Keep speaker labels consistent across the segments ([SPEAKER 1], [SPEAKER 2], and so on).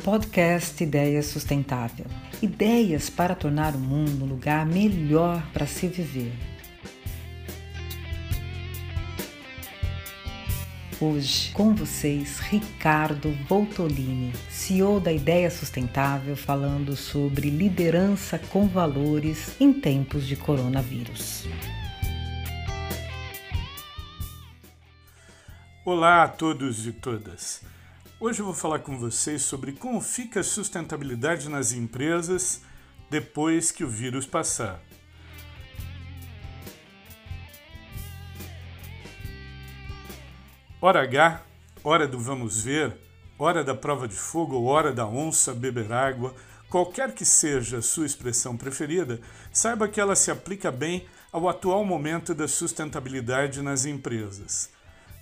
[SPEAKER 1] Podcast Ideias Sustentável. Ideias para tornar o mundo um lugar melhor para se viver. Hoje, com vocês, Ricardo Voltolini, CEO da Ideia Sustentável, falando sobre liderança com valores em tempos de coronavírus.
[SPEAKER 2] Olá a todos e todas. Hoje eu vou falar com vocês sobre como fica a sustentabilidade nas empresas depois que o vírus passar. Hora H, hora do vamos ver, hora da prova de fogo hora da onça beber água, qualquer que seja a sua expressão preferida, saiba que ela se aplica bem ao atual momento da sustentabilidade nas empresas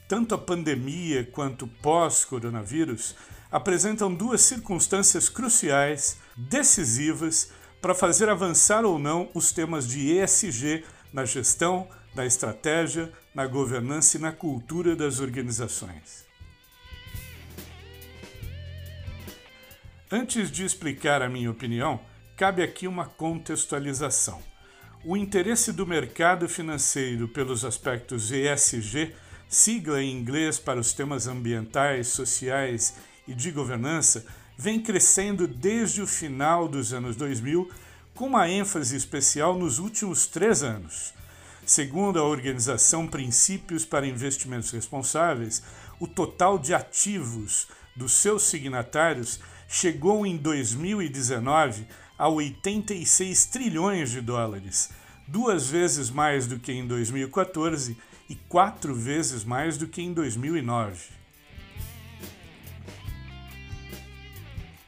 [SPEAKER 2] tanto a pandemia quanto pós-coronavírus apresentam duas circunstâncias cruciais, decisivas, para fazer avançar ou não os temas de ESG na gestão, na estratégia, na governança e na cultura das organizações. Antes de explicar a minha opinião, cabe aqui uma contextualização. O interesse do mercado financeiro pelos aspectos ESG sigla em inglês para os temas ambientais, sociais e de governança, vem crescendo desde o final dos anos 2000, com uma ênfase especial nos últimos três anos. Segundo a organização Princípios para Investimentos Responsáveis, o total de ativos dos seus signatários chegou em 2019 a 86 trilhões de dólares, duas vezes mais do que em 2014 e quatro vezes mais do que em 2009.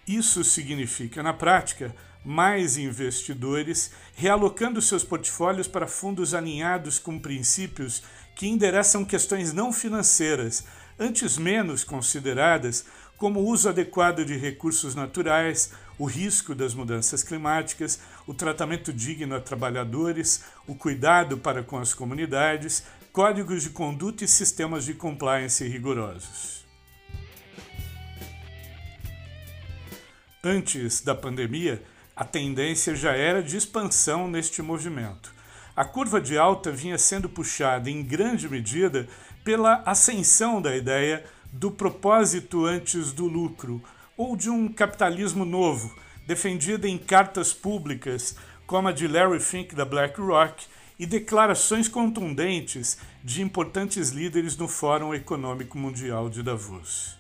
[SPEAKER 2] Isso significa, na prática, mais investidores realocando seus portfólios para fundos alinhados com princípios que endereçam questões não financeiras, antes menos consideradas como o uso adequado de recursos naturais, o risco das mudanças climáticas, o tratamento digno a trabalhadores, o cuidado para com as comunidades, códigos de conduta e sistemas de compliance rigorosos. Antes da pandemia, a tendência já era de expansão neste movimento. A curva de alta vinha sendo puxada em grande medida pela ascensão da ideia do propósito antes do lucro, ou de um capitalismo novo, defendida em cartas públicas como a de Larry Fink da BlackRock e declarações contundentes de importantes líderes no Fórum Econômico Mundial de Davos.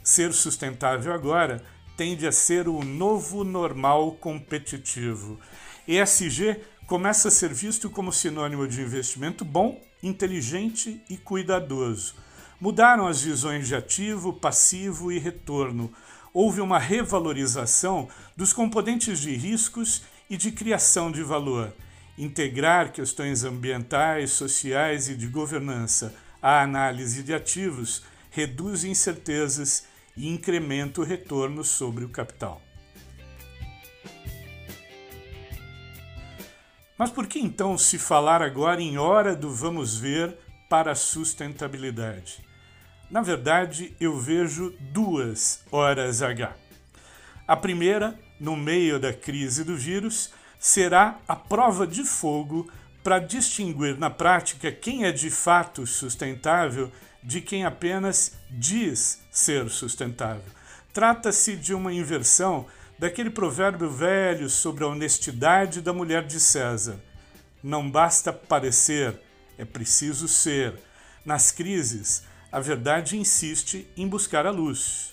[SPEAKER 2] Ser sustentável agora tende a ser o novo normal competitivo. ESG começa a ser visto como sinônimo de investimento bom, inteligente e cuidadoso. Mudaram as visões de ativo, passivo e retorno, houve uma revalorização dos componentes de riscos e de criação de valor. Integrar questões ambientais, sociais e de governança à análise de ativos reduz incertezas e incrementa o retorno sobre o capital. Mas por que então se falar agora em hora do vamos ver para a sustentabilidade? Na verdade, eu vejo duas horas H. A primeira, no meio da crise do vírus, será a prova de fogo para distinguir na prática quem é de fato sustentável de quem apenas diz ser sustentável. Trata-se de uma inversão daquele provérbio velho sobre a honestidade da mulher de César. Não basta parecer, é preciso ser. Nas crises, a verdade insiste em buscar a luz.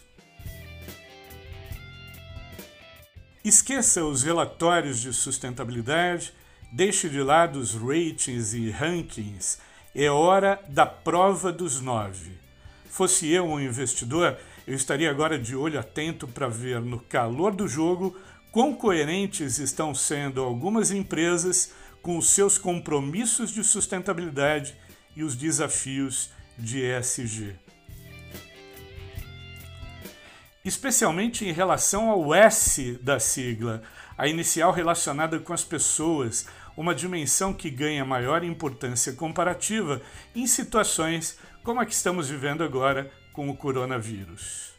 [SPEAKER 2] Esqueça os relatórios de sustentabilidade, deixe de lado os ratings e rankings. É hora da prova dos nove. Fosse eu um investidor, eu estaria agora de olho atento para ver no calor do jogo quão coerentes estão sendo algumas empresas com os seus compromissos de sustentabilidade e os desafios de ESG. Especialmente em relação ao S da sigla, a inicial relacionada com as pessoas, uma dimensão que ganha maior importância comparativa em situações como a que estamos vivendo agora com o coronavírus.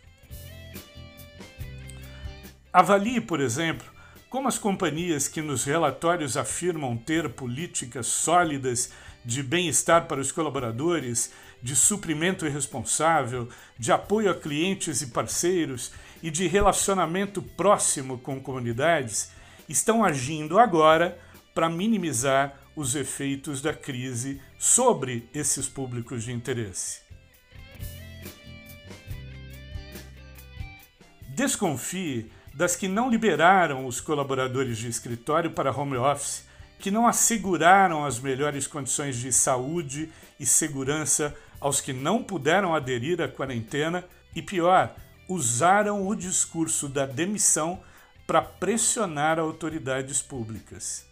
[SPEAKER 2] Avalie, por exemplo, como as companhias que nos relatórios afirmam ter políticas sólidas de bem-estar para os colaboradores, de suprimento irresponsável, de apoio a clientes e parceiros e de relacionamento próximo com comunidades, estão agindo agora para minimizar os efeitos da crise sobre esses públicos de interesse. Desconfie das que não liberaram os colaboradores de escritório para home office, que não asseguraram as melhores condições de saúde e segurança aos que não puderam aderir à quarentena e, pior, usaram o discurso da demissão para pressionar autoridades públicas.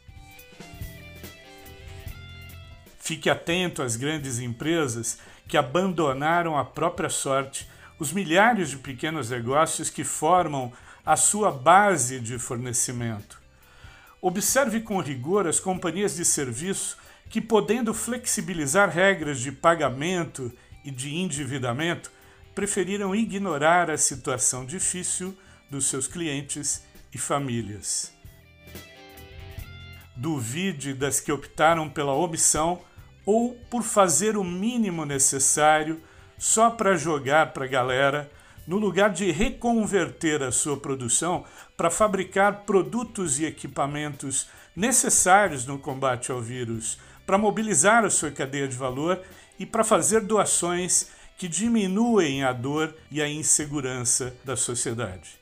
[SPEAKER 2] Fique atento às grandes empresas que abandonaram a própria sorte, os milhares de pequenos negócios que formam a sua base de fornecimento. Observe com rigor as companhias de serviço que, podendo flexibilizar regras de pagamento e de endividamento, preferiram ignorar a situação difícil dos seus clientes e famílias. Duvide das que optaram pela omissão ou por fazer o mínimo necessário só para jogar para a galera no lugar de reconverter a sua produção para fabricar produtos e equipamentos necessários no combate ao vírus, para mobilizar a sua cadeia de valor e para fazer doações que diminuem a dor e a insegurança da sociedade.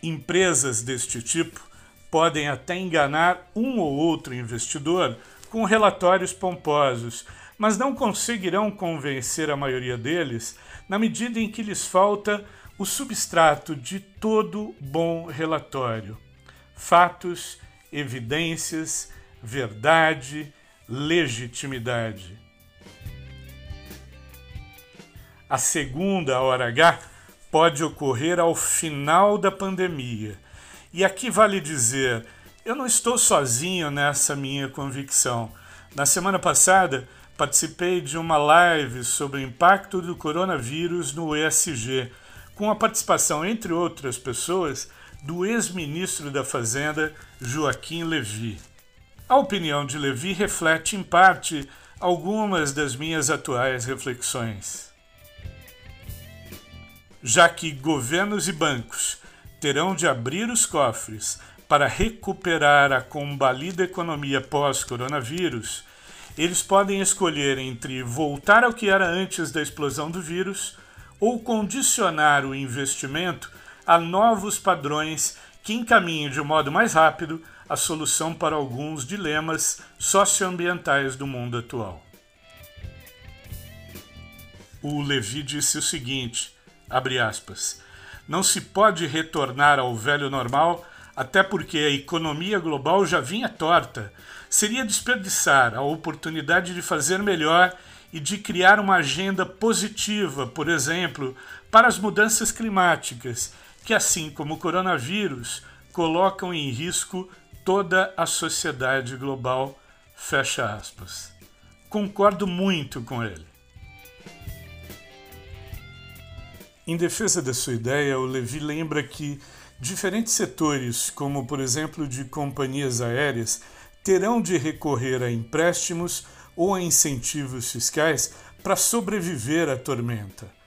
[SPEAKER 2] Empresas deste tipo podem até enganar um ou outro investidor com relatórios pomposos, mas não conseguirão convencer a maioria deles na medida em que lhes falta o substrato de todo bom relatório: fatos, evidências, verdade, legitimidade. A segunda hora H pode ocorrer ao final da pandemia. E aqui vale dizer, eu não estou sozinho nessa minha convicção. Na semana passada, participei de uma live sobre o impacto do coronavírus no ESG, com a participação, entre outras pessoas, do ex-ministro da Fazenda, Joaquim Levy. A opinião de Levy reflete, em parte, algumas das minhas atuais reflexões. Já que governos e bancos terão de abrir os cofres para recuperar a combalida economia pós-coronavírus, eles podem escolher entre voltar ao que era antes da explosão do vírus ou condicionar o investimento a novos padrões que encaminhem de um modo mais rápido a solução para alguns dilemas socioambientais do mundo atual. O Levi disse o seguinte, aspas, não se pode retornar ao velho normal até porque a economia global já vinha torta. Seria desperdiçar a oportunidade de fazer melhor e de criar uma agenda positiva, por exemplo, para as mudanças climáticas, que, assim como o coronavírus, colocam em risco toda a sociedade global. Fecha aspas. Concordo muito com ele. Em defesa da sua ideia, o Levi lembra que Diferentes setores, como por exemplo de companhias aéreas, terão de recorrer a empréstimos ou a incentivos fiscais para sobreviver à tormenta.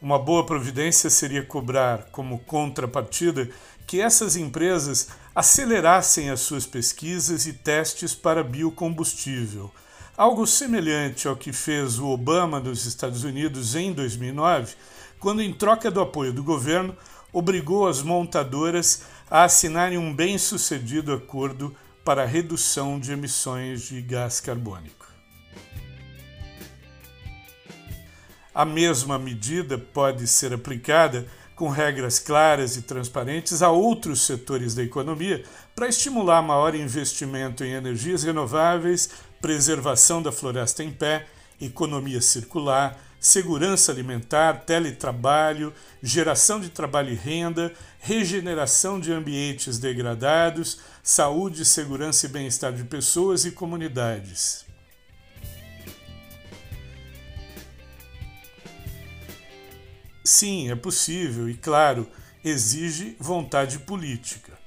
[SPEAKER 2] Uma boa providência seria cobrar, como contrapartida, que essas empresas acelerassem as suas pesquisas e testes para biocombustível, algo semelhante ao que fez o Obama nos Estados Unidos em 2009, quando, em troca do apoio do governo, obrigou as montadoras a assinarem um bem-sucedido acordo para a redução de emissões de gás carbônico. A mesma medida pode ser aplicada com regras claras e transparentes a outros setores da economia para estimular maior investimento em energias renováveis, preservação da floresta em pé, economia circular, segurança alimentar, teletrabalho, geração de trabalho e renda, regeneração de ambientes degradados, saúde, segurança e bem-estar de pessoas e comunidades. Sim, é possível e, claro, exige vontade política.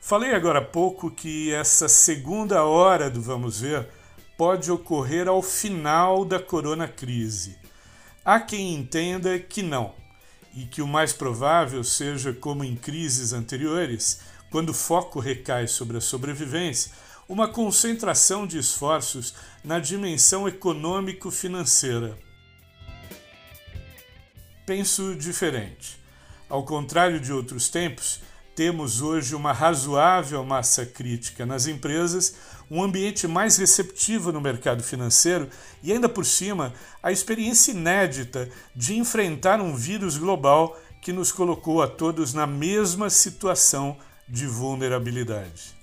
[SPEAKER 2] Falei agora há pouco que essa segunda hora do Vamos Ver pode ocorrer ao final da corona crise. Há quem entenda que não, e que o mais provável seja como em crises anteriores, quando o foco recai sobre a sobrevivência, uma concentração de esforços na dimensão econômico-financeira. Penso diferente. Ao contrário de outros tempos, temos hoje uma razoável massa crítica nas empresas, um ambiente mais receptivo no mercado financeiro e, ainda por cima, a experiência inédita de enfrentar um vírus global que nos colocou a todos na mesma situação de vulnerabilidade.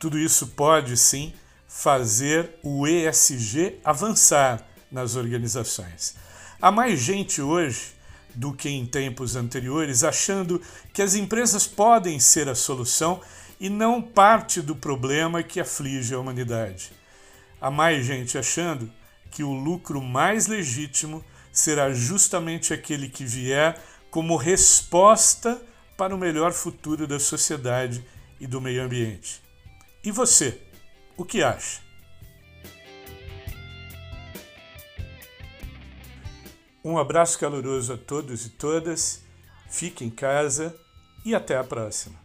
[SPEAKER 2] Tudo isso pode sim fazer o ESG avançar nas organizações. Há mais gente hoje do que em tempos anteriores achando que as empresas podem ser a solução e não parte do problema que aflige a humanidade. Há mais gente achando que o lucro mais legítimo será justamente aquele que vier como resposta para o melhor futuro da sociedade e do meio ambiente. E você, o que acha? Um abraço caloroso a todos e todas, fique em casa e até a próxima.